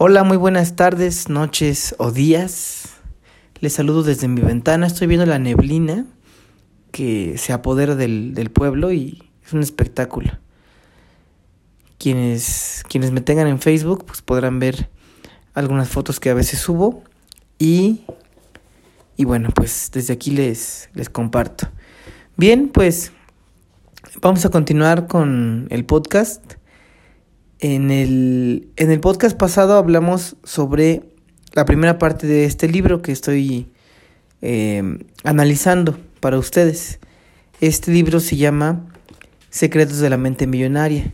Hola, muy buenas tardes, noches o días. Les saludo desde mi ventana. Estoy viendo la neblina que se apodera del, del pueblo y es un espectáculo. Quienes, quienes me tengan en Facebook pues podrán ver algunas fotos que a veces subo y, y bueno, pues desde aquí les, les comparto. Bien, pues vamos a continuar con el podcast. En el, en el podcast pasado hablamos sobre la primera parte de este libro que estoy eh, analizando para ustedes. Este libro se llama Secretos de la Mente Millonaria.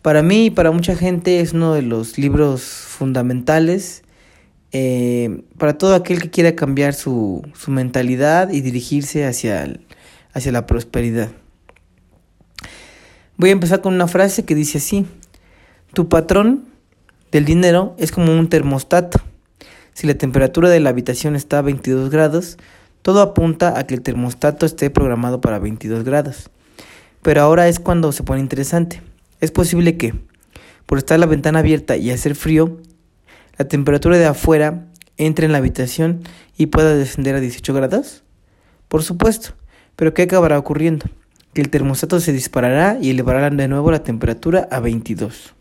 Para mí y para mucha gente es uno de los libros fundamentales eh, para todo aquel que quiera cambiar su, su mentalidad y dirigirse hacia, hacia la prosperidad. Voy a empezar con una frase que dice así. Tu patrón del dinero es como un termostato. Si la temperatura de la habitación está a 22 grados, todo apunta a que el termostato esté programado para 22 grados. Pero ahora es cuando se pone interesante. Es posible que, por estar la ventana abierta y hacer frío, la temperatura de afuera entre en la habitación y pueda descender a 18 grados? Por supuesto, pero ¿qué acabará ocurriendo? Que el termostato se disparará y elevará de nuevo la temperatura a 22.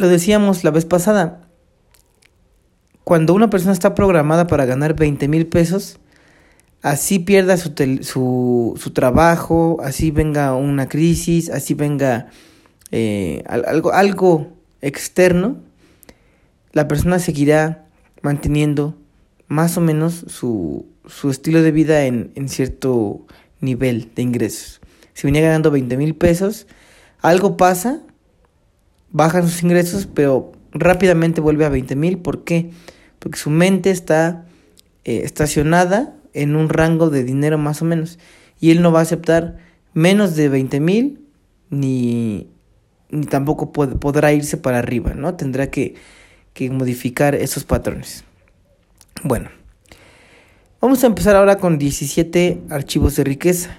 Lo decíamos la vez pasada. Cuando una persona está programada para ganar 20 mil pesos, así pierda su, su, su, trabajo, así venga una crisis, así venga eh, algo, algo externo, la persona seguirá manteniendo más o menos su, su estilo de vida en, en, cierto nivel de ingresos. Si venía ganando 20 mil pesos, algo pasa bajan sus ingresos, pero rápidamente vuelve a 20 mil. ¿Por qué? Porque su mente está eh, estacionada en un rango de dinero más o menos. Y él no va a aceptar menos de 20 mil ni, ni tampoco podrá irse para arriba, ¿no? Tendrá que, que modificar esos patrones. Bueno, vamos a empezar ahora con 17 archivos de riqueza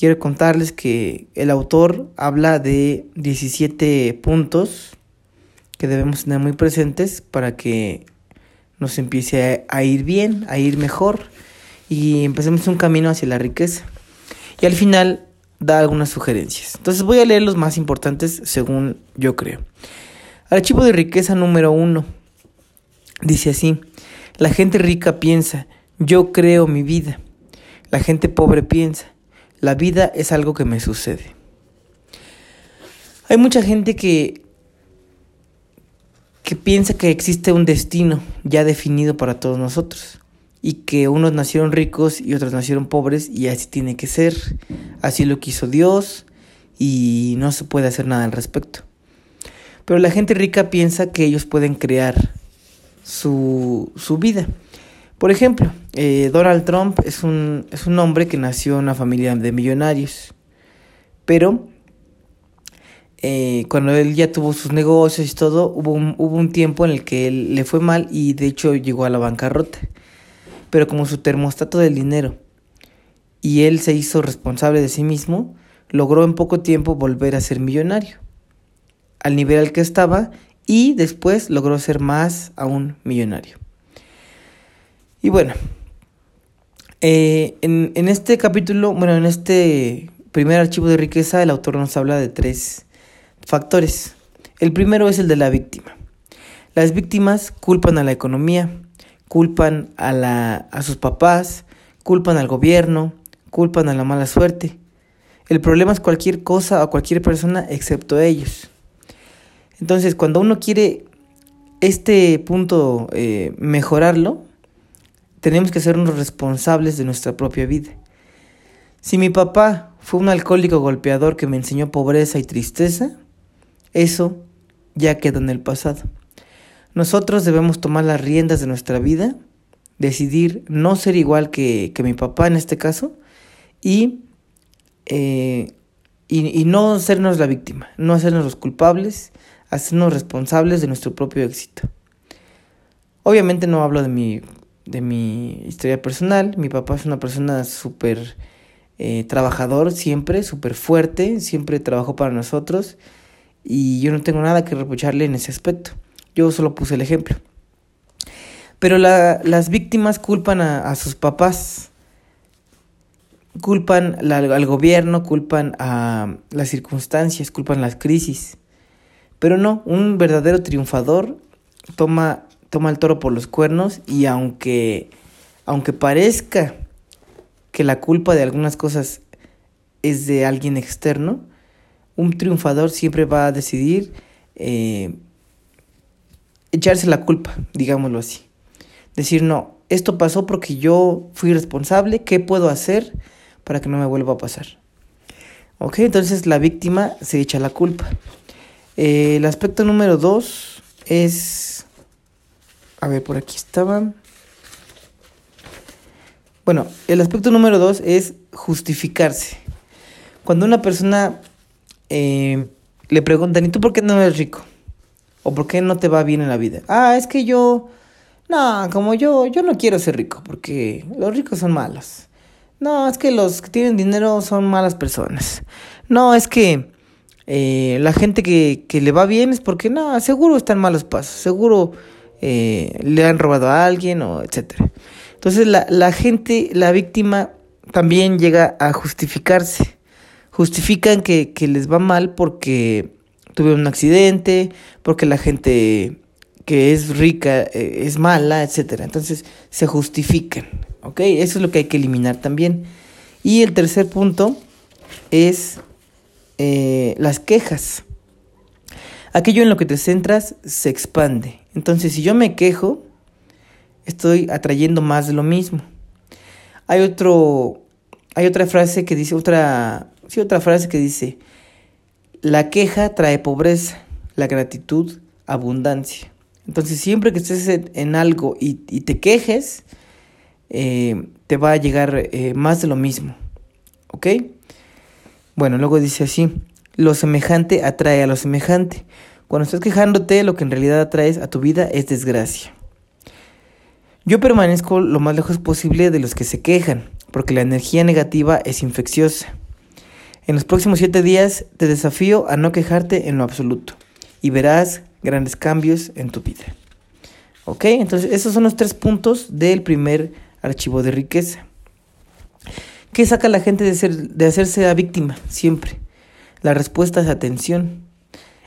quiero contarles que el autor habla de 17 puntos que debemos tener muy presentes para que nos empiece a, ir bien, a ir mejor y empecemos un camino hacia la riqueza. Y al final da algunas sugerencias. Entonces voy a leer los más importantes según yo creo. Archivo de riqueza número uno. Dice así, la gente rica piensa, yo creo mi vida. La gente pobre piensa, la vida es algo que me sucede. Hay mucha gente que, que piensa que existe un destino ya definido para todos nosotros y que unos nacieron ricos y otros nacieron pobres y así tiene que ser, así lo quiso Dios y no se puede hacer nada al respecto. Pero la gente rica piensa que ellos pueden crear su, su vida por ejemplo, eh, Donald Trump es un, es un hombre que nació en una familia de millonarios, pero eh, cuando él ya tuvo sus negocios y todo, hubo un, hubo un tiempo en el que él le fue mal y de hecho llegó a la bancarrota. Pero como su termostato del dinero y él se hizo responsable de sí mismo, logró en poco tiempo volver a ser millonario, al nivel al que estaba y después logró ser más aún millonario. Y bueno, eh, en, en este capítulo, bueno, en este primer archivo de riqueza, el autor nos habla de tres factores. El primero es el de la víctima. Las víctimas culpan a la economía, culpan a, la, a sus papás, culpan al gobierno, culpan a la mala suerte. El problema es cualquier cosa o cualquier persona excepto ellos. Entonces, cuando uno quiere este punto eh, mejorarlo, tenemos que sernos responsables de nuestra propia vida. Si mi papá fue un alcohólico golpeador que me enseñó pobreza y tristeza, eso ya queda en el pasado. Nosotros debemos tomar las riendas de nuestra vida, decidir no ser igual que, que mi papá en este caso, y, eh, y, y no hacernos la víctima, no hacernos los culpables, hacernos responsables de nuestro propio éxito. Obviamente no hablo de mi de mi historia personal. Mi papá es una persona súper eh, trabajador, siempre, súper fuerte, siempre trabajó para nosotros y yo no tengo nada que reprocharle en ese aspecto. Yo solo puse el ejemplo. Pero las víctimas culpan a, sus papás, culpan al gobierno, culpan a las circunstancias, culpan las crisis. Pero no, un verdadero triunfador toma, toma el toro por los cuernos y aunque, aunque parezca que la culpa de algunas cosas es de alguien externo, un triunfador siempre va a decidir eh, echarse la culpa, digámoslo así. Decir, no, esto pasó porque yo fui responsable, ¿qué puedo hacer para que no me vuelva a pasar? Ok, entonces la víctima se echa la culpa. Eh, el aspecto número dos es... A ver, por aquí estaba. Bueno, el aspecto número dos es justificarse. Cuando una persona eh, le preguntan, ¿y tú por qué no eres rico? ¿O por qué no te va bien en la vida? Ah, es que yo... No, como yo, yo no quiero ser rico, porque los ricos son malos. No, es que los que tienen dinero son malas personas. No, es que eh, la gente que, que, le va bien es porque, no, seguro están malos pasos, seguro eh, le han robado a alguien o etcétera. Entonces la, la gente, la víctima, también llega a justificarse justifican que, les va mal porque tuvieron un accidente, porque la gente que es rica eh, es mala, etc. Entonces se justifican, ¿ok? Eso es lo que hay que eliminar también. Y el tercer punto es eh, las quejas. Aquello en lo que te centras se expande. Entonces si yo me quejo, estoy atrayendo más de lo mismo. Hay otro, hay otra frase que dice, otra Sí, otra frase que dice, la queja trae pobreza, la gratitud abundancia. Entonces siempre que estés en, algo y, te quejes, eh, te va a llegar eh, más de lo mismo. ¿Ok? Bueno, luego dice así, lo semejante atrae a lo semejante. Cuando estás quejándote, lo que en realidad atraes a tu vida es desgracia. Yo permanezco lo más lejos posible de los que se quejan, porque la energía negativa es infecciosa. En los próximos siete días te desafío a no quejarte en lo absoluto y verás grandes cambios en tu vida. ¿Ok? Entonces esos son los tres puntos del primer archivo de riqueza. ¿Qué saca la gente de, ser, de hacerse la víctima? Siempre. La respuesta es atención.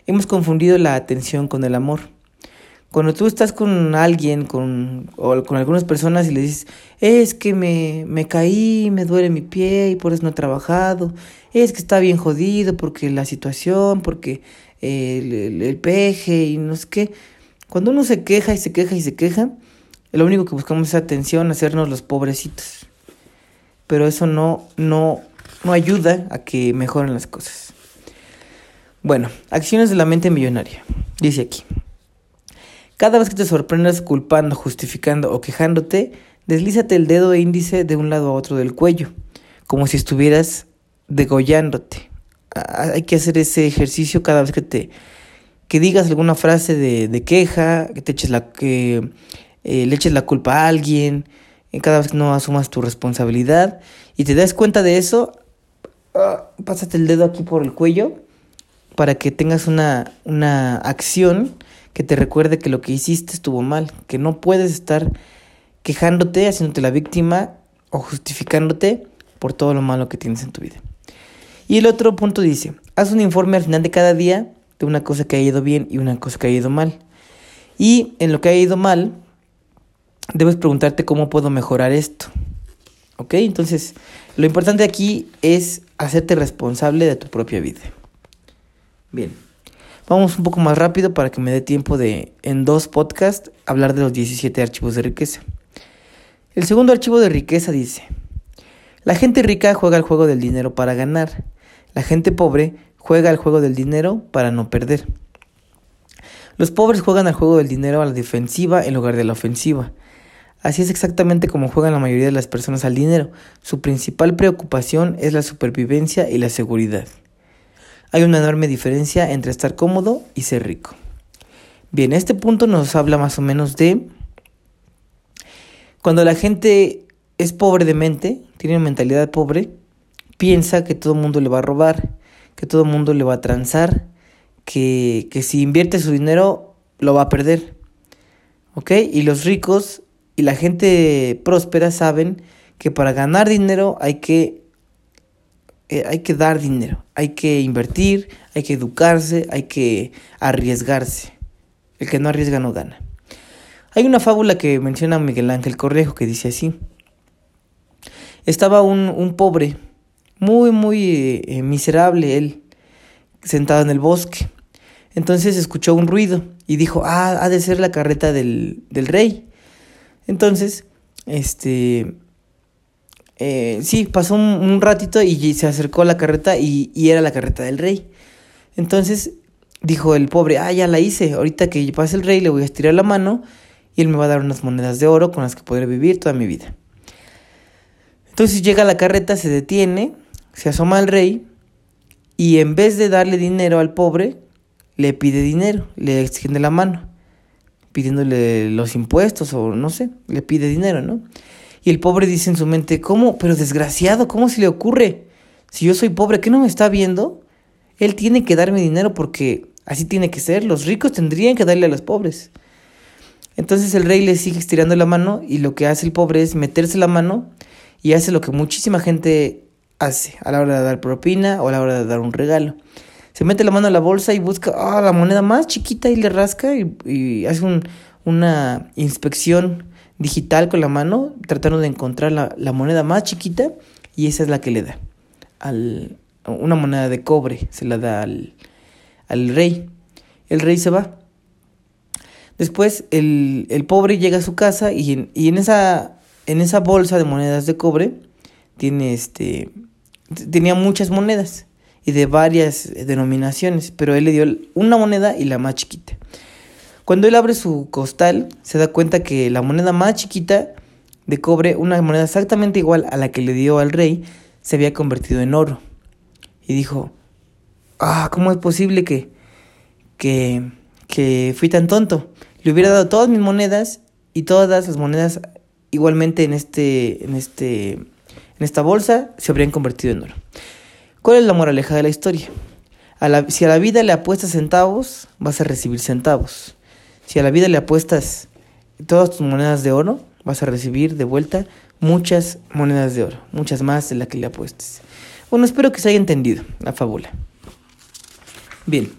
Hemos confundido la atención con el amor. Cuando tú estás con alguien, con, o con algunas personas y le dices, es que me, me caí, me duele mi pie y por eso no he trabajado, es que está bien jodido porque la situación, porque el, el, peje y no sé qué. Cuando uno se queja y se queja y se queja, lo único que buscamos es atención, hacernos los pobrecitos. Pero eso no, no, no ayuda a que mejoren las cosas. Bueno, acciones de la mente millonaria. Dice aquí. Cada vez que te sorprendas culpando, justificando o quejándote, deslízate el dedo e índice de un lado a otro del cuello, como si estuvieras degollándote. Hay que hacer ese ejercicio cada vez que te que digas alguna frase de, queja, que te eches la que eh, le eches la culpa a alguien, eh, cada vez que no asumas tu responsabilidad y te das cuenta de eso, ah, pásate el dedo aquí por el cuello para que tengas una, una acción que te recuerde que lo que hiciste estuvo mal, que no puedes estar quejándote, haciéndote la víctima o justificándote por todo lo malo que tienes en tu vida. Y el otro punto dice, haz un informe al final de cada día de una cosa que ha ido bien y una cosa que ha ido mal. Y en lo que ha ido mal, debes preguntarte cómo puedo mejorar esto. ¿Ok? Entonces, lo importante aquí es hacerte responsable de tu propia vida. Bien. Vamos un poco más rápido para que me dé tiempo de, en dos podcasts, hablar de los 17 archivos de riqueza. El segundo archivo de riqueza dice, la gente rica juega el juego del dinero para ganar, la gente pobre juega el juego del dinero para no perder. Los pobres juegan al juego del dinero a la defensiva en lugar de la ofensiva. Así es exactamente como juegan la mayoría de las personas al dinero. Su principal preocupación es la supervivencia y la seguridad. Hay una enorme diferencia entre estar cómodo y ser rico. Bien, este punto nos habla más o menos de cuando la gente es pobre de mente, tiene una mentalidad pobre, piensa que todo el mundo le va a robar, que todo el mundo le va a transar, que, que si invierte su dinero lo va a perder. ¿Ok? Y los ricos y la gente próspera saben que para ganar dinero hay que, eh, hay que dar dinero, hay que invertir, hay que educarse, hay que arriesgarse. El que no arriesga no gana. Hay una fábula que menciona Miguel Ángel Correjo que dice así. Estaba un, un pobre, muy, muy eh, miserable él, sentado en el bosque. Entonces escuchó un ruido y dijo, ah, ha de ser la carreta del, del rey. Entonces, este, eh, sí, pasó un, ratito y se acercó a la carreta y, y, era la carreta del rey. Entonces dijo el pobre, ah, ya la hice, ahorita que pase el rey le voy a estirar la mano y él me va a dar unas monedas de oro con las que podré vivir toda mi vida. Entonces llega la carreta, se detiene, se asoma al rey y en vez de darle dinero al pobre, le pide dinero, le extiende la mano, pidiéndole los impuestos o no sé, le pide dinero, ¿no? Y el pobre dice en su mente, ¿cómo? Pero desgraciado, ¿cómo se le ocurre? Si yo soy pobre, ¿qué no me está viendo? Él tiene que darme dinero porque así tiene que ser. Los ricos tendrían que darle a los pobres. Entonces el rey le sigue estirando la mano y lo que hace el pobre es meterse la mano y hace lo que muchísima gente hace a la hora de dar propina o a la hora de dar un regalo se mete la mano en la bolsa y busca ah, la moneda más chiquita y le rasca y, hace un, una inspección digital con la mano, tratando de encontrar la, moneda más chiquita y esa es la que le da. Al, una moneda de cobre se la da al, al rey. El rey se va. Después el, el pobre llega a su casa y en, y en, esa, en esa bolsa de monedas de cobre tiene este, tenía muchas monedas y de varias denominaciones, pero él le dio una moneda y la más chiquita. Cuando él abre su costal, se da cuenta que la moneda más chiquita de cobre, una moneda exactamente igual a la que le dio al rey, se había convertido en oro. Y dijo, ah, ¿cómo es posible que, que, que fui tan tonto? Le hubiera dado todas mis monedas y todas las monedas igualmente en, este, en, este, en esta bolsa se habrían convertido en oro. ¿Cuál es la moraleja de la historia? si a la vida le apuestas centavos, vas a recibir centavos. Si a la vida le apuestas todas tus monedas de oro, vas a recibir de vuelta muchas monedas de oro, muchas más de las que le apuestes. Bueno, espero que se haya entendido la fábula. Bien,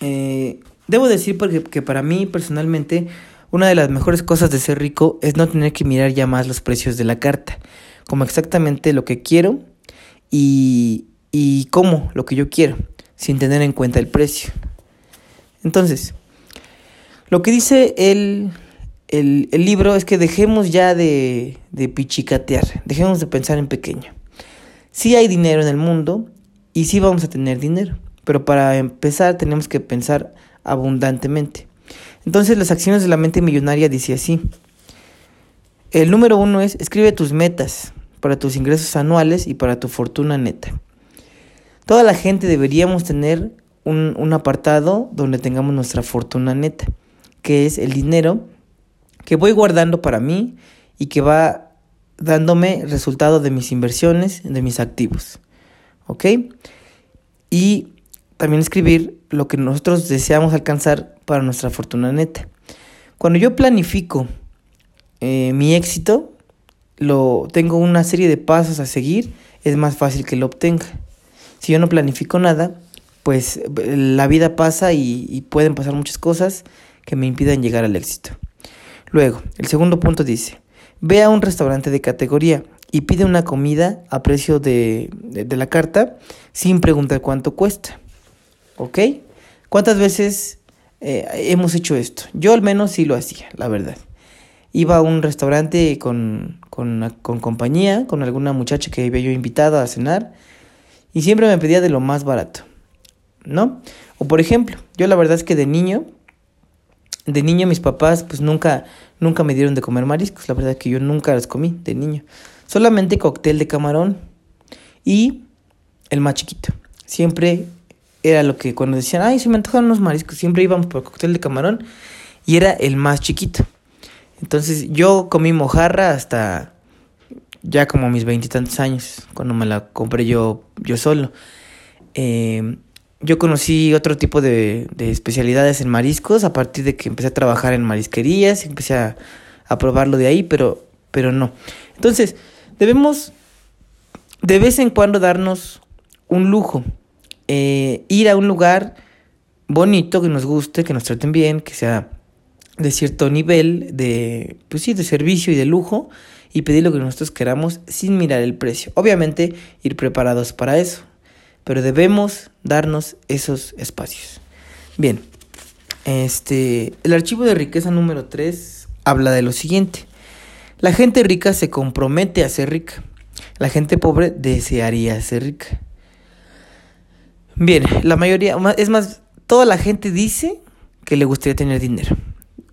eh, debo decir porque, que para mí personalmente una de las mejores cosas de ser rico es no tener que mirar ya más los precios de la carta, como exactamente lo que quiero y, y cómo lo que yo quiero, sin tener en cuenta el precio. Entonces, lo que dice el, el, libro es que dejemos ya de, de pichicatear, dejemos de pensar en pequeño. Sí hay dinero en el mundo y sí vamos a tener dinero, pero para empezar tenemos que pensar abundantemente. Entonces las acciones de la mente millonaria dice así. El número uno es escribe tus metas para tus ingresos anuales y para tu fortuna neta. Toda la gente deberíamos tener un, apartado donde tengamos nuestra fortuna neta, que es el dinero que voy guardando para mí y que va dándome resultado de mis inversiones, de mis activos. ¿Ok? Y también escribir lo que nosotros deseamos alcanzar para nuestra fortuna neta. Cuando yo planifico eh, mi éxito, lo tengo una serie de pasos a seguir, es más fácil que lo obtenga. Si yo no planifico nada, pues la vida pasa y, pueden pasar muchas cosas que me impidan llegar al éxito. Luego, el segundo punto dice, ve a un restaurante de categoría y pide una comida a precio de, la carta sin preguntar cuánto cuesta. ¿Ok? ¿Cuántas veces eh, hemos hecho esto? Yo al menos sí lo hacía, la verdad. Iba a un restaurante con, con, con compañía, con alguna muchacha que había yo invitado a cenar y siempre me pedía de lo más barato, ¿no? O por ejemplo, yo la verdad es que de niño, de niño mis papás pues nunca, nunca me dieron de comer mariscos, la verdad es que yo nunca los comí de niño. Solamente cóctel de camarón y el más chiquito. Siempre era lo que cuando decían, ay, se me antojan unos mariscos, siempre íbamos por cóctel de camarón y era el más chiquito. Entonces yo comí mojarra hasta ya como mis veintitantos años, cuando me la compré yo, yo solo. Eh, yo conocí otro tipo de, de, especialidades en mariscos a partir de que empecé a trabajar en marisquerías empecé a, a probarlo de ahí, pero, pero no. Entonces, debemos de vez en cuando darnos un lujo, eh, ir a un lugar bonito, que nos guste, que nos traten bien, que sea de cierto nivel de, pues sí, de servicio y de lujo y pedir lo que nosotros queramos sin mirar el precio. Obviamente ir preparados para eso, pero debemos darnos esos espacios. Bien, este, el archivo de riqueza número 3 habla de lo siguiente. La gente rica se compromete a ser rica. La gente pobre desearía ser rica. Bien, la mayoría, es más, toda la gente dice que le gustaría tener dinero.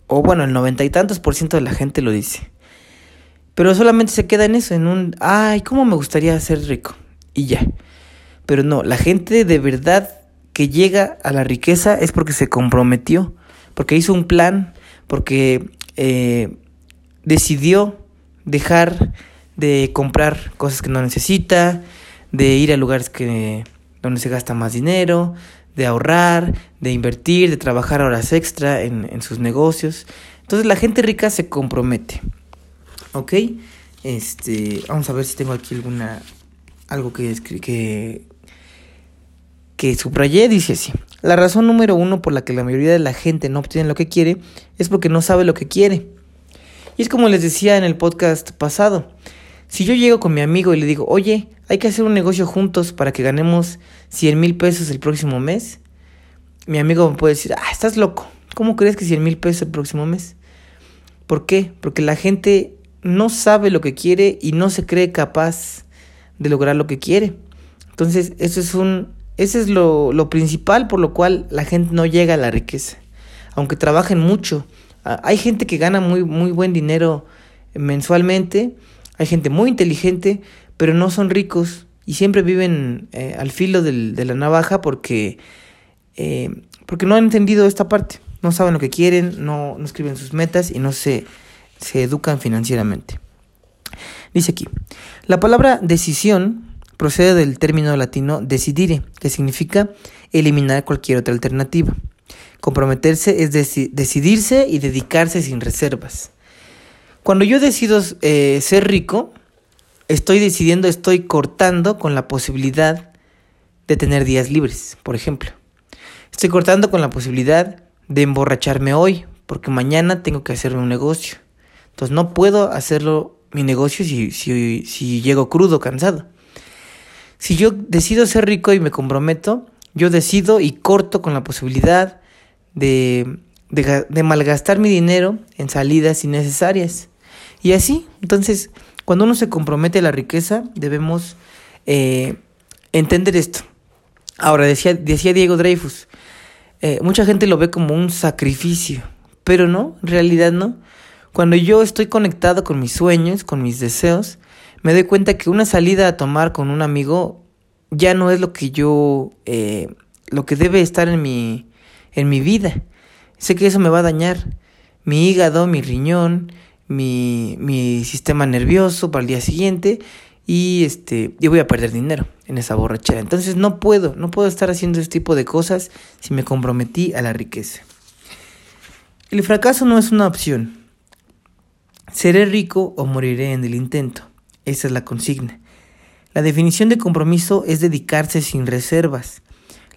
O bueno, el noventa y tantos por ciento de la gente lo dice. Pero solamente se queda en eso, en un, ay, ¿cómo me gustaría ser rico? Y ya. Pero no, la gente de verdad que llega a la riqueza es porque se comprometió, porque hizo un plan, porque eh, decidió dejar de comprar cosas que no necesita, de ir a lugares que donde se gasta más dinero, de ahorrar, de invertir, de trabajar horas extra en, en sus negocios. Entonces la gente rica se compromete. ¿Ok? Este, vamos a ver si tengo aquí alguna algo que que que subrayé dice así. La razón número uno por la que la mayoría de la gente no obtiene lo que quiere es porque no sabe lo que quiere. Y es como les decía en el podcast pasado. Si yo llego con mi amigo y le digo, oye, hay que hacer un negocio juntos para que ganemos 100 mil pesos el próximo mes, mi amigo me puede decir, ah, estás loco. ¿Cómo crees que 100 mil pesos el próximo mes? ¿Por qué? Porque la gente no sabe lo que quiere y no se cree capaz de lograr lo que quiere. Entonces, eso es un, ese es lo, lo principal por lo cual la gente no llega a la riqueza. Aunque trabajen mucho, hay gente que gana muy, muy buen dinero mensualmente, hay gente muy inteligente, pero no son ricos y siempre viven eh, al filo del, de la navaja porque, eh, porque no han entendido esta parte, no saben lo que quieren, no, no escriben sus metas y no se, se educan financieramente. Dice aquí, la palabra decisión procede del término latino decidire, que significa eliminar cualquier otra alternativa. Comprometerse es decidirse y dedicarse sin reservas. Cuando yo decido eh, ser rico, estoy decidiendo, estoy cortando con la posibilidad de tener días libres, por ejemplo. Estoy cortando con la posibilidad de emborracharme hoy, porque mañana tengo que hacerme un negocio. Entonces no puedo hacerlo mi negocio si, si, si llego crudo, cansado. Si yo decido ser rico y me comprometo, yo decido y corto con la posibilidad de, de, malgastar mi dinero en salidas innecesarias. Y así, entonces, cuando uno se compromete a la riqueza, debemos eh, entender esto. Ahora, decía, decía Diego Dreyfus, eh, mucha gente lo ve como un sacrificio, pero no, en realidad no. Cuando yo estoy conectado con mis sueños, con mis deseos, me doy cuenta que una salida a tomar con un amigo ya no es lo que yo, eh, lo que debe estar en mi, en mi vida. Sé que eso me va a dañar mi hígado, mi riñón, mi, mi sistema nervioso para el día siguiente y este yo voy a perder dinero en esa borrachera. Entonces no puedo, no puedo estar haciendo ese tipo de cosas si me comprometí a la riqueza. El fracaso no es una opción. Seré rico o moriré en el intento. Esa es la consigna. La definición de compromiso es dedicarse sin reservas.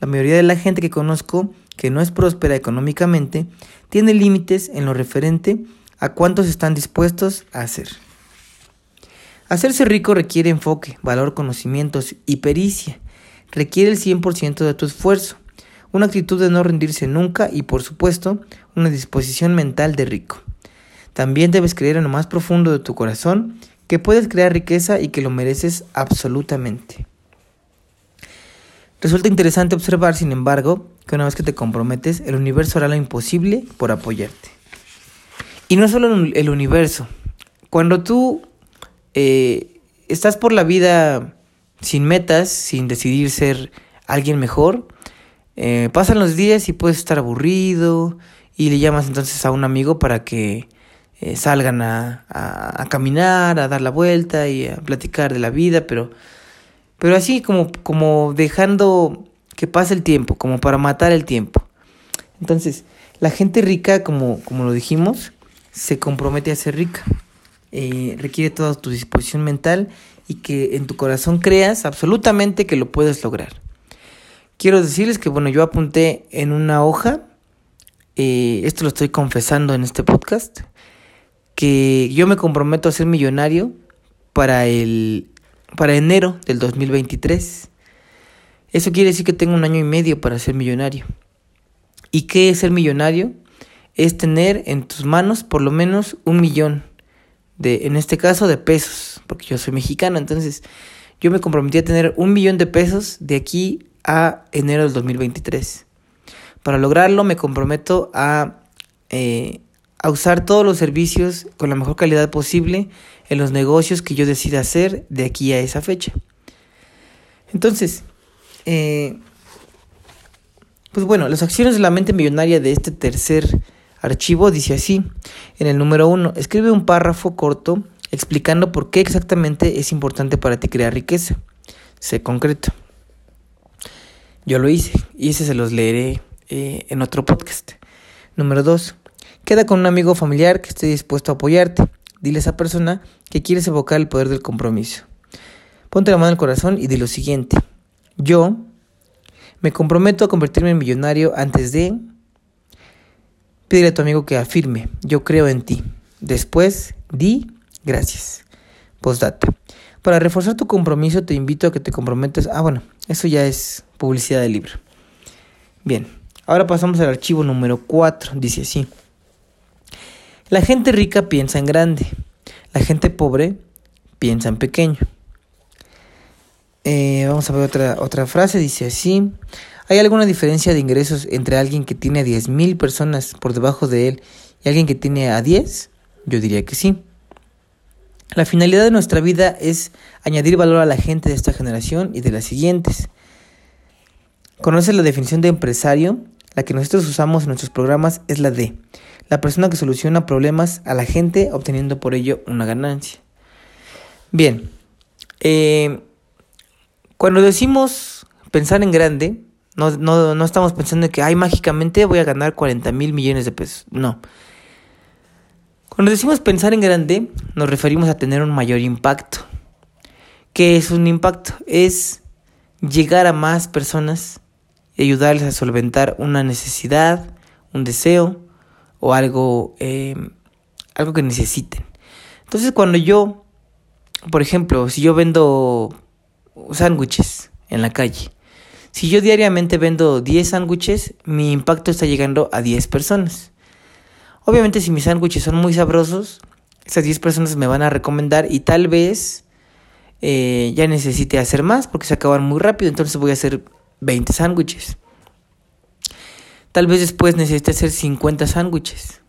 La mayoría de la gente que conozco que no es próspera económicamente, tiene límites en lo referente a cuántos están dispuestos a hacer. Hacerse rico requiere enfoque, valor, conocimientos y pericia. Requiere el 100% de tu esfuerzo, una actitud de no rendirse nunca y por supuesto una disposición mental de rico. También debes creer en lo más profundo de tu corazón que puedes crear riqueza y que lo mereces absolutamente. Resulta interesante observar, sin embargo, que una vez que te comprometes, el universo hará lo imposible por apoyarte. Y no solo el universo. Cuando tú eh, estás por la vida sin metas, sin decidir ser alguien mejor, eh, pasan los días y puedes estar aburrido y le llamas entonces a un amigo para que eh, salgan a, a, caminar, a dar la vuelta y a platicar de la vida, pero pero así como, como dejando que pase el tiempo, como para matar el tiempo. Entonces, la gente rica, como, como lo dijimos, se compromete a ser rica. Eh, requiere toda tu disposición mental y que en tu corazón creas absolutamente que lo puedes lograr. Quiero decirles que, bueno, yo apunté en una hoja, eh, esto lo estoy confesando en este podcast, que yo me comprometo a ser millonario para el para enero del 2023. Eso quiere decir que tengo un año y medio para ser millonario. ¿Y qué es ser millonario? Es tener en tus manos por lo menos un millón de, en este caso, de pesos, porque yo soy mexicano, entonces yo me comprometí a tener un millón de pesos de aquí a enero del 2023. Para lograrlo me comprometo a, eh, a usar todos los servicios con la mejor calidad posible en los negocios que yo decida hacer de aquí a esa fecha. Entonces, eh, pues bueno, las acciones de la mente millonaria de este tercer archivo dice así, en el número uno, escribe un párrafo corto explicando por qué exactamente es importante para ti crear riqueza. Sé concreto. Yo lo hice y ese se los leeré eh, en otro podcast. Número dos, queda con un amigo familiar que esté dispuesto a apoyarte. Dile a esa persona que quieres evocar el poder del compromiso. Ponte la mano el corazón y di lo siguiente. Yo me comprometo a convertirme en millonario antes de... Pídele a tu amigo que afirme, yo creo en ti. Después, di gracias. Postdata. Para reforzar tu compromiso te invito a que te comprometas... Ah, bueno, eso ya es publicidad del libro. Bien, ahora pasamos al archivo número 4. Dice así. La gente rica piensa en grande. La gente pobre piensa en pequeño. Eh, vamos a ver otra, otra frase, dice así. ¿Hay alguna diferencia de ingresos entre alguien que tiene a 10.000 personas por debajo de él y alguien que tiene a 10? Yo diría que sí. La finalidad de nuestra vida es añadir valor a la gente de esta generación y de las siguientes. ¿Conoces la definición de empresario? La que nosotros usamos en nuestros programas es la de la persona que soluciona problemas a la gente obteniendo por ello una ganancia. Bien, eh, cuando decimos pensar en grande, no, no, no estamos pensando en que, ay, mágicamente voy a ganar 40 mil millones de pesos. No. Cuando decimos pensar en grande, nos referimos a tener un mayor impacto. ¿Qué es un impacto? Es llegar a más personas y ayudarles a solventar una necesidad, un deseo o algo, eh, algo que necesiten. Entonces, cuando yo, por ejemplo, si yo vendo sándwiches en la calle. Si yo diariamente vendo 10 sándwiches, mi impacto está llegando a 10 personas. Obviamente si mis sándwiches son muy sabrosos, esas 10 personas me van a recomendar y tal vez eh, ya necesite hacer más porque se acaban muy rápido, entonces voy a hacer 20 sándwiches. Tal vez después necesite hacer 50 sándwiches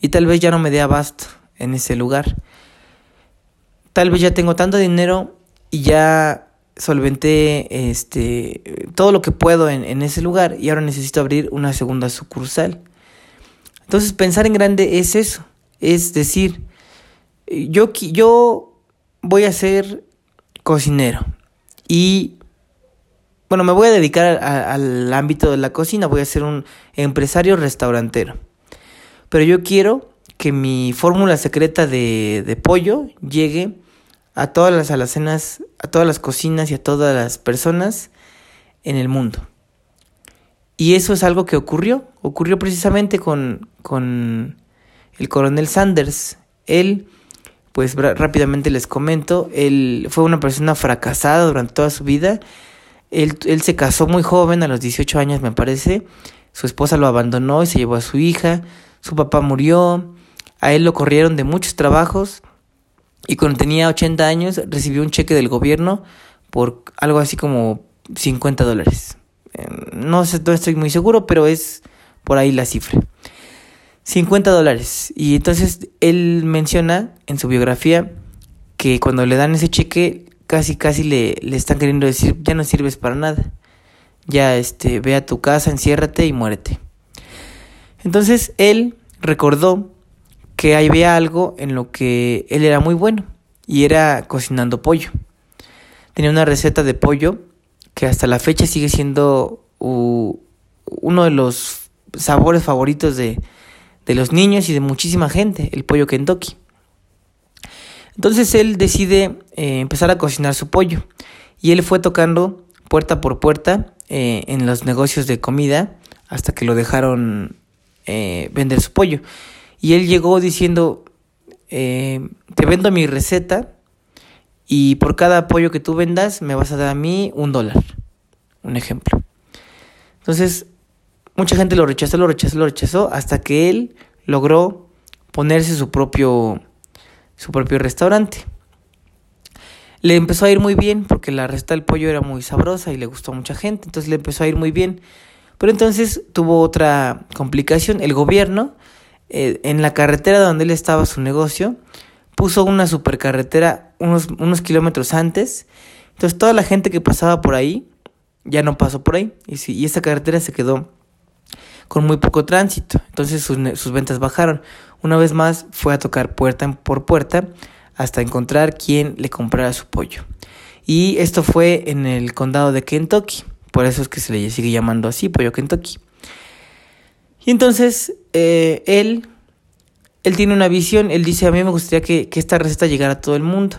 y tal vez ya no me dé abasto en ese lugar. Tal vez ya tengo tanto dinero y ya solventé este, todo lo que puedo en, ese lugar y ahora necesito abrir una segunda sucursal. Entonces pensar en grande es eso, es decir, yo, yo voy a ser cocinero y bueno, me voy a dedicar al ámbito de la cocina, voy a ser un empresario restaurantero. Pero yo quiero que mi fórmula secreta de, de pollo llegue a todas las alacenas, a todas las cocinas y a todas las personas en el mundo. Y eso es algo que ocurrió, ocurrió precisamente con, con el coronel Sanders. Él, pues rápidamente les comento, él fue una persona fracasada durante toda su vida. Él, él se casó muy joven, a los 18 años me parece. Su esposa lo abandonó y se llevó a su hija. Su papá murió. A él lo corrieron de muchos trabajos y cuando tenía 80 años recibió un cheque del gobierno por algo así como 50 dólares. Eh, no, sé, no estoy muy seguro, pero es por ahí la cifra. 50 dólares. Y entonces él menciona en su biografía que cuando le dan ese cheque, casi casi le, le están queriendo decir, ya no sirves para nada. Ya este, ve a tu casa, enciérrate y muérete. Entonces él recordó que había algo en lo que él era muy bueno y era cocinando pollo. Tenía una receta de pollo que hasta la fecha sigue siendo uno de los sabores favoritos de, de los niños y de muchísima gente, el pollo Kentucky. Entonces él decide eh, empezar a cocinar su pollo y él fue tocando puerta por puerta eh, en los negocios de comida hasta que lo dejaron eh, vender su pollo. Y él llegó diciendo, te vendo mi receta y por cada pollo que tú vendas me vas a dar a mí un dólar. Un ejemplo. Entonces, mucha gente lo rechazó, lo rechazó, lo rechazó, hasta que él logró ponerse su propio, su propio restaurante. Le empezó a ir muy bien porque la receta del pollo era muy sabrosa y le gustó a mucha gente, entonces le empezó a ir muy bien. Pero entonces tuvo otra complicación. El gobierno, eh, en la carretera donde él estaba su negocio, puso una supercarretera unos, unos kilómetros antes. Entonces toda la gente que pasaba por ahí ya no pasó por ahí. Y, y esa carretera se quedó con muy poco tránsito. Entonces sus, sus ventas bajaron. Una vez más fue a tocar puerta por puerta hasta encontrar quien le comprara su pollo. Y esto fue en el condado de Kentucky. Por eso es que se le sigue llamando así, pollo Kentucky. Y entonces eh, él él tiene una visión, él dice, a mí me gustaría que, esta receta llegara a todo el mundo.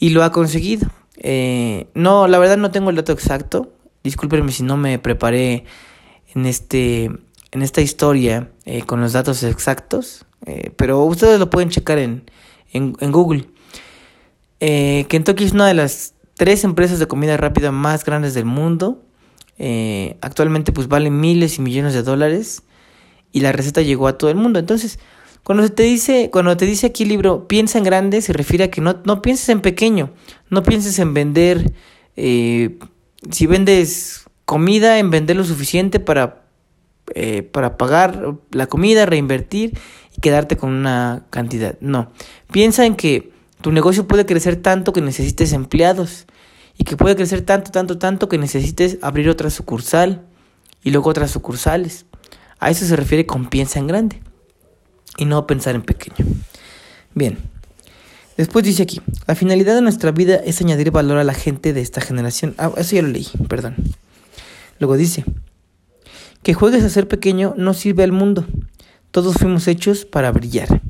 Y lo ha conseguido. Eh, no, la verdad no tengo el dato exacto. Discúlpenme si no me preparé en, este, en esta historia eh, con los datos exactos. Eh, pero ustedes lo pueden checar en, en, Google. Kentucky es una de las tres empresas de comida rápida más grandes del mundo. actualmente pues vale miles y millones de dólares. Y la receta llegó a todo el mundo. Entonces, cuando te dice, cuando te dice aquí el libro, piensa en grande, se refiere a que no, no pienses en pequeño, no pienses en vender, eh, si vendes comida, en vender lo suficiente para, eh, para pagar la comida, reinvertir y quedarte con una cantidad. No, piensa en que tu negocio puede crecer tanto que necesites empleados y que puede crecer tanto, tanto, tanto que necesites abrir otra sucursal y luego otras sucursales. A eso se refiere con piensa en grande y no pensar en pequeño. Bien. Después dice aquí, la finalidad de nuestra vida es añadir valor a la gente de esta generación. Ah, eso ya lo leí, perdón. Luego dice, que juegues a ser pequeño no sirve al mundo. Todos fuimos hechos para brillar.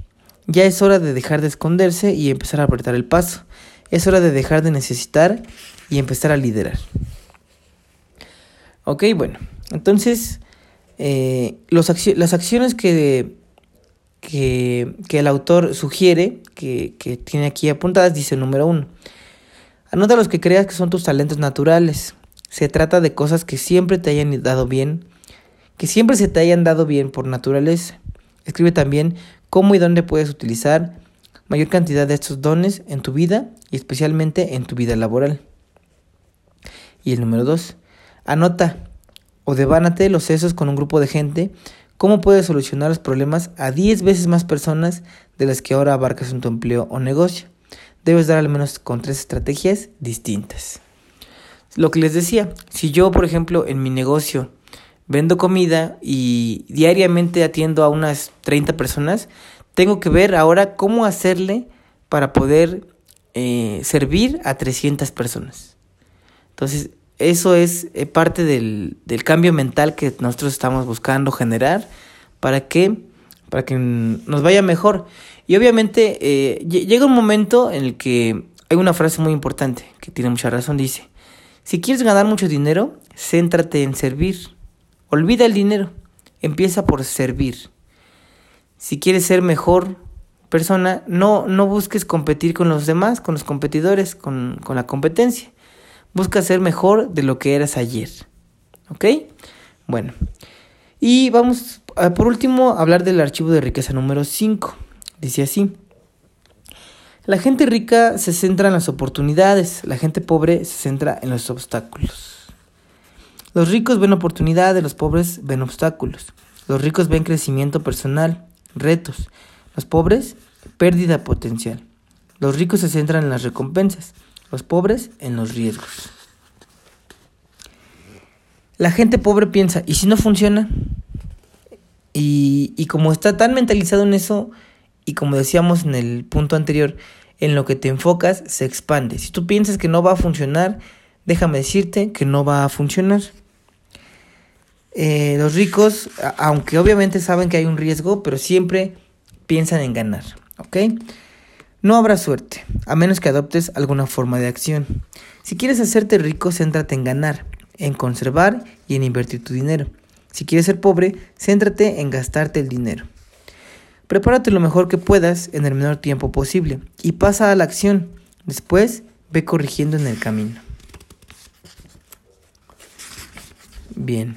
Ya es hora de dejar de esconderse y empezar a apretar el paso. Es hora de dejar de necesitar y empezar a liderar. Ok, bueno. Entonces, eh, las acciones que que, el autor sugiere, que, que, tiene aquí apuntadas, dice número uno. Anota los que creas que son tus talentos naturales. Se trata de cosas que siempre te hayan dado bien, que siempre se te hayan dado bien por naturaleza. Escribe también cómo y dónde puedes utilizar mayor cantidad de estos dones en tu vida y especialmente en tu vida laboral. Y el número dos. Anota o devánate los sesos con un grupo de gente cómo puedes solucionar los problemas a 10 veces más personas de las que ahora abarcas en tu empleo o negocio. Debes dar al menos con tres estrategias distintas. Lo que les decía, si yo, por ejemplo, en mi negocio vendo comida y diariamente atiendo a unas 30 personas, tengo que ver ahora cómo hacerle para poder eh, servir a 300 personas. Entonces, eso es eh, parte del, cambio mental que nosotros estamos buscando generar para que, para que nos vaya mejor. Y obviamente eh, llega un momento en el que hay una frase muy importante que tiene mucha razón. Dice, si quieres ganar mucho dinero, céntrate en servir. Olvida el dinero, empieza por servir. Si quieres ser mejor persona, no, no busques competir con los demás, con los competidores, con, con la competencia. Busca ser mejor de lo que eras ayer. ¿Ok? Bueno. Y vamos, por último, a hablar del archivo de riqueza número 5. Dice así. La gente rica se centra en las oportunidades, la gente pobre se centra en los obstáculos. Los ricos ven oportunidades, los pobres ven obstáculos. Los ricos ven crecimiento personal, retos. Los pobres, pérdida potencial. Los ricos se centran en las recompensas, los pobres en los riesgos. La gente pobre piensa, ¿y si no funciona? Y, y como está tan mentalizado en eso, y como decíamos en el punto anterior, en lo que te enfocas se expande. Si tú piensas que no va a funcionar, déjame decirte que no va a funcionar. Eh, los ricos, aunque obviamente saben que hay un riesgo, pero siempre piensan en ganar, ¿ok? No habrá suerte, a menos que adoptes alguna forma de acción. Si quieres hacerte rico, céntrate en ganar, en conservar y en invertir tu dinero. Si quieres ser pobre, céntrate en gastarte el dinero. Prepárate lo mejor que puedas en el menor tiempo posible y pasa a la acción. Después, ve corrigiendo en el camino. Bien.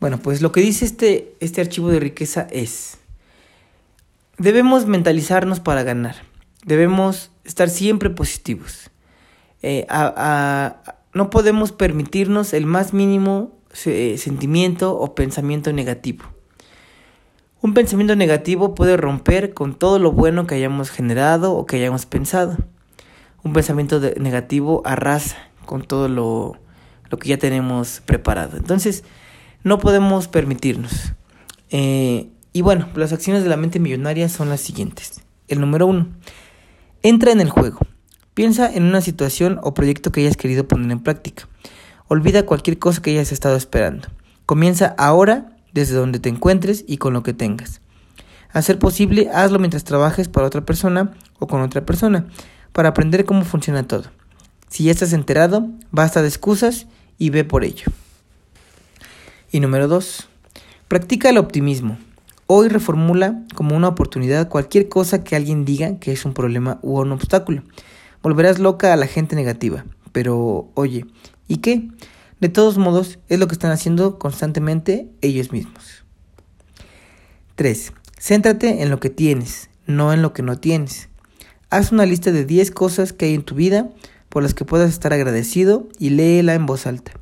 Bueno, pues lo que dice este, este archivo de riqueza es, debemos mentalizarnos para ganar, debemos estar siempre positivos. Eh, no podemos permitirnos el más mínimo sentimiento o pensamiento negativo. Un pensamiento negativo puede romper con todo lo bueno que hayamos generado o que hayamos pensado. Un pensamiento negativo arrasa con todo lo, lo, que ya tenemos preparado. Entonces, no podemos permitirnos. Eh, y bueno, las acciones de la mente millonaria son las siguientes. El número uno, entra en el juego. Piensa en una situación o proyecto que hayas querido poner en práctica. Olvida cualquier cosa que hayas estado esperando. Comienza ahora desde donde te encuentres y con lo que tengas. A ser posible, hazlo mientras trabajes para otra persona o con otra persona, para aprender cómo funciona todo. Si ya estás enterado, basta de excusas y ve por ello. Y número 2. Practica el optimismo. Hoy reformula como una oportunidad cualquier cosa que alguien diga que es un problema u un obstáculo. Volverás loca a la gente negativa. Pero, oye, ¿y qué? De todos modos, es lo que están haciendo constantemente ellos mismos. 3. Céntrate en lo que tienes, no en lo que no tienes. Haz una lista de 10 cosas que hay en tu vida por las que puedas estar agradecido y léela en voz alta.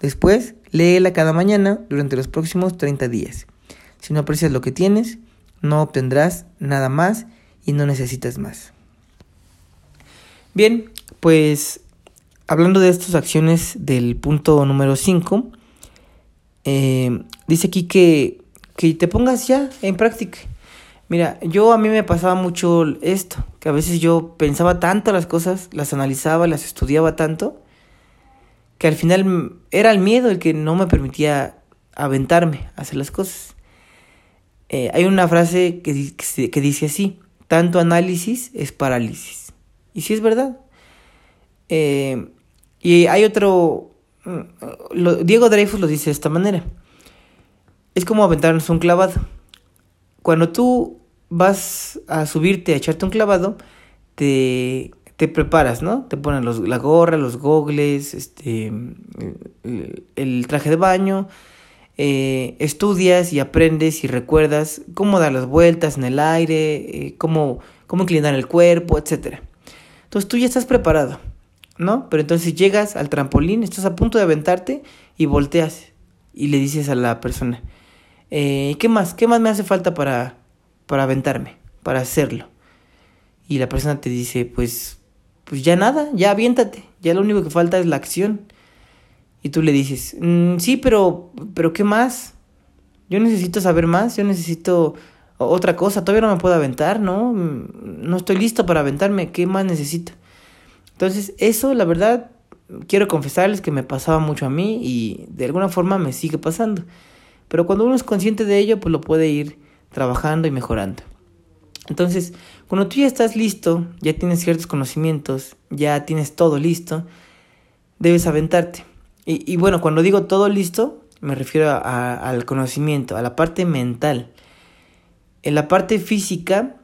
Después, léela cada mañana durante los próximos 30 días. Si no aprecias lo que tienes, no obtendrás nada más y no necesitas más. Bien, pues hablando de estas acciones del punto número 5, eh, dice aquí que, que te pongas ya en práctica. Mira, yo a mí me pasaba mucho esto, que a veces yo pensaba tanto las cosas, las analizaba, las estudiaba tanto, que al final era el miedo el que no me permitía aventarme a hacer las cosas. Eh, hay una frase que, que dice así, tanto análisis es parálisis. Y sí es verdad. Eh, y hay otro, mm, Diego Dreyfus lo dice de esta manera. Es como aventarnos un clavado. Cuando tú vas a subirte a echarte un clavado, te, te preparas, ¿no? Te ponen los, la gorra, los gogles, este, el, traje de baño, eh, estudias y aprendes y recuerdas cómo dar las vueltas en el aire, eh, cómo, cómo inclinar el cuerpo, etc. Entonces tú ya estás preparado. ¿no? Pero entonces llegas al trampolín, estás a punto de aventarte y volteas y le dices a la persona, eh, ¿qué más? ¿Qué más me hace falta para, para aventarme, para hacerlo? Y la persona te dice, pues, pues ya nada, ya aviéntate, ya lo único que falta es la acción. Y tú le dices, mm, sí, pero, pero ¿qué más? Yo necesito saber más, yo necesito otra cosa, todavía no me puedo aventar, ¿no? Mm, no estoy listo para aventarme, ¿qué más necesito? Entonces, eso, la verdad, quiero confesarles que me pasaba mucho a mí y de alguna forma me sigue pasando. Pero cuando uno es consciente de ello, pues lo puede ir trabajando y mejorando. Entonces, cuando tú ya estás listo, ya tienes ciertos conocimientos, ya tienes todo listo, debes aventarte. Y, y bueno, cuando digo todo listo, me refiero al conocimiento, a la parte mental. En la parte física,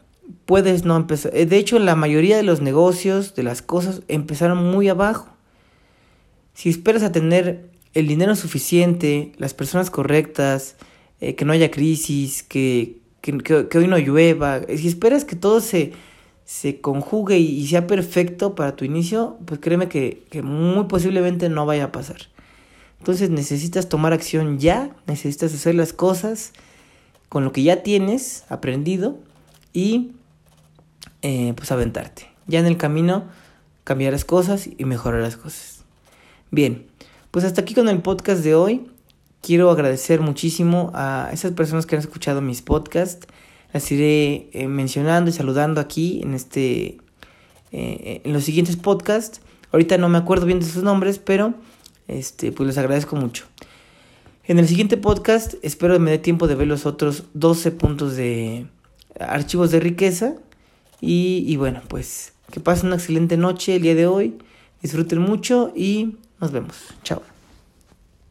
puedes no empezar. Eh, de hecho, la mayoría de los negocios, de las cosas, empezaron muy abajo. Si esperas a tener el dinero suficiente, las personas correctas, eh, que no haya crisis, que, que, hoy no llueva, si esperas que todo se, se conjugue y, sea perfecto para tu inicio, pues créeme que, que muy posiblemente no vaya a pasar. Entonces necesitas tomar acción ya, necesitas hacer las cosas con lo que ya tienes aprendido y eh, pues aventarte. Ya en el camino cambiarás cosas y mejorarás cosas. Bien, pues hasta aquí con el podcast de hoy. Quiero agradecer muchísimo a esas personas que han escuchado mis podcasts. Las iré eh, mencionando y saludando aquí en este eh, en los siguientes podcasts. Ahorita no me acuerdo bien de sus nombres, pero este pues les agradezco mucho. En el siguiente podcast espero me dé tiempo de ver los otros 12 puntos de archivos de riqueza. Y bueno, pues que pasen una excelente noche el día de hoy. Disfruten mucho y nos vemos. Chao.